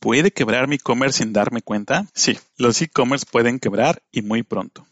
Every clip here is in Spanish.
¿Puede quebrar mi e-commerce sin darme cuenta? Sí, los e-commerce pueden quebrar y muy pronto.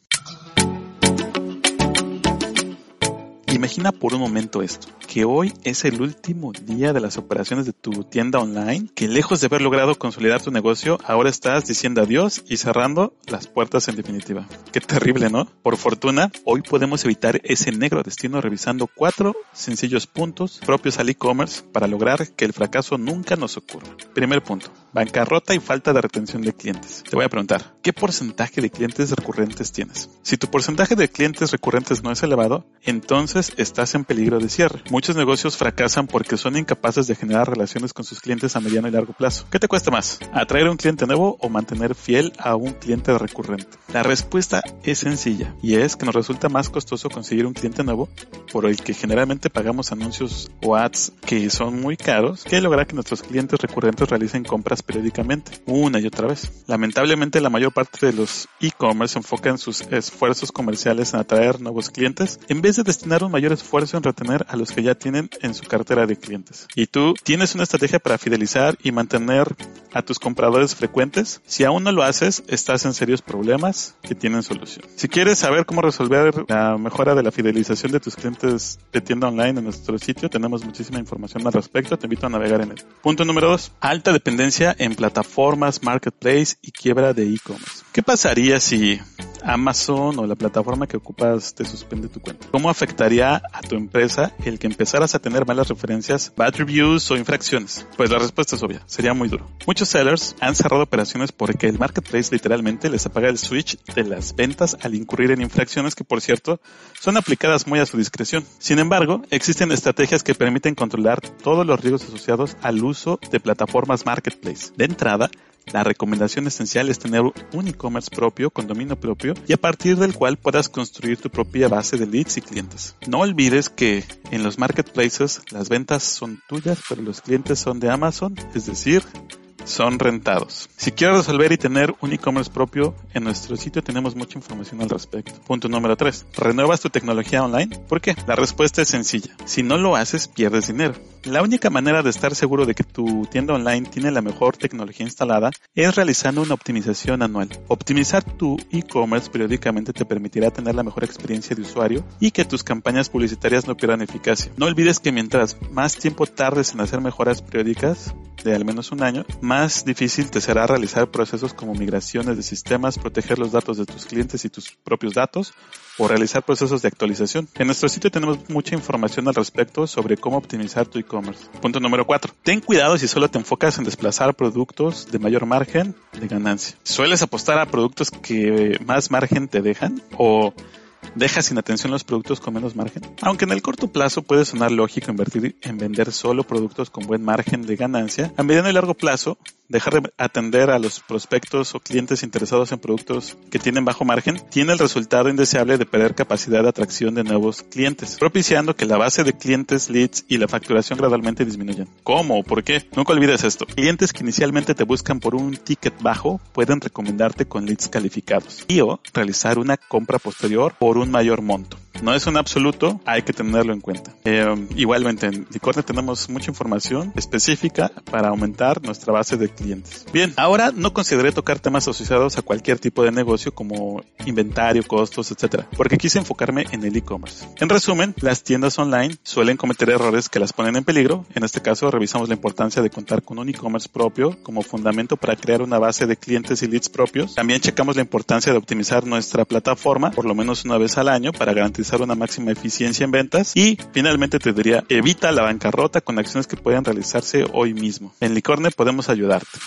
Imagina por un momento esto, que hoy es el último día de las operaciones de tu tienda online, que lejos de haber logrado consolidar tu negocio, ahora estás diciendo adiós y cerrando las puertas en definitiva. Qué terrible, ¿no? Por fortuna, hoy podemos evitar ese negro destino revisando cuatro sencillos puntos propios al e-commerce para lograr que el fracaso nunca nos ocurra. Primer punto, bancarrota y falta de retención de clientes. Te voy a preguntar, ¿qué porcentaje de clientes recurrentes tienes? Si tu porcentaje de clientes recurrentes no es elevado, entonces estás en peligro de cierre. Muchos negocios fracasan porque son incapaces de generar relaciones con sus clientes a mediano y largo plazo. ¿Qué te cuesta más? ¿Atraer un cliente nuevo o mantener fiel a un cliente recurrente? La respuesta es sencilla y es que nos resulta más costoso conseguir un cliente nuevo por el que generalmente pagamos anuncios o ads que son muy caros que lograr que nuestros clientes recurrentes realicen compras periódicamente una y otra vez. Lamentablemente la mayor parte de los e-commerce enfocan sus esfuerzos comerciales en atraer nuevos clientes en vez de destinar un mayor esfuerzo en retener a los que ya tienen en su cartera de clientes. ¿Y tú tienes una estrategia para fidelizar y mantener a tus compradores frecuentes? Si aún no lo haces, estás en serios problemas que tienen solución. Si quieres saber cómo resolver la mejora de la fidelización de tus clientes de tienda online en nuestro sitio, tenemos muchísima información al respecto. Te invito a navegar en él. Punto número dos, alta dependencia en plataformas, marketplace y quiebra de e-commerce. ¿Qué pasaría si Amazon o la plataforma que ocupas te suspende tu cuenta? ¿Cómo afectaría a tu empresa el que empezaras a tener malas referencias, bad reviews o infracciones? Pues la respuesta es obvia, sería muy duro. Muchos sellers han cerrado operaciones porque el marketplace literalmente les apaga el switch de las ventas al incurrir en infracciones que por cierto son aplicadas muy a su discreción. Sin embargo, existen estrategias que permiten controlar todos los riesgos asociados al uso de plataformas marketplace. De entrada, la recomendación esencial es tener un e-commerce propio con dominio propio y a partir del cual puedas construir tu propia base de leads y clientes. No olvides que en los marketplaces las ventas son tuyas, pero los clientes son de Amazon, es decir, son rentados. Si quieres resolver y tener un e-commerce propio, en nuestro sitio tenemos mucha información al respecto. Punto número 3. ¿Renuevas tu tecnología online? ¿Por qué? La respuesta es sencilla. Si no lo haces, pierdes dinero. La única manera de estar seguro de que tu tienda online tiene la mejor tecnología instalada es realizando una optimización anual. Optimizar tu e-commerce periódicamente te permitirá tener la mejor experiencia de usuario y que tus campañas publicitarias no pierdan eficacia. No olvides que mientras más tiempo tardes en hacer mejoras periódicas, de al menos un año, más difícil te será realizar procesos como migraciones de sistemas, proteger los datos de tus clientes y tus propios datos o realizar procesos de actualización. En nuestro sitio tenemos mucha información al respecto sobre cómo optimizar tu e-commerce. Punto número 4. Ten cuidado si solo te enfocas en desplazar productos de mayor margen de ganancia. ¿Sueles apostar a productos que más margen te dejan o deja sin atención los productos con menos margen? Aunque en el corto plazo puede sonar lógico invertir en vender solo productos con buen margen de ganancia, a mediano y largo plazo dejar de atender a los prospectos o clientes interesados en productos que tienen bajo margen tiene el resultado indeseable de perder capacidad de atracción de nuevos clientes, propiciando que la base de clientes, leads y la facturación gradualmente disminuyan. ¿Cómo? ¿Por qué? Nunca olvides esto. Clientes que inicialmente te buscan por un ticket bajo pueden recomendarte con leads calificados y o realizar una compra posterior por un mayor monto. No es un absoluto, hay que tenerlo en cuenta. Eh, igualmente, en Licorne tenemos mucha información específica para aumentar nuestra base de clientes. Bien, ahora no consideré tocar temas asociados a cualquier tipo de negocio como inventario, costos, etcétera, porque quise enfocarme en el e-commerce. En resumen, las tiendas online suelen cometer errores que las ponen en peligro. En este caso, revisamos la importancia de contar con un e-commerce propio como fundamento para crear una base de clientes y leads propios. También checamos la importancia de optimizar nuestra plataforma por lo menos una vez al año para garantizar una máxima eficiencia en ventas. Y finalmente te diría, evita la bancarrota con acciones que puedan realizarse hoy mismo. En Licorne podemos ayudarte.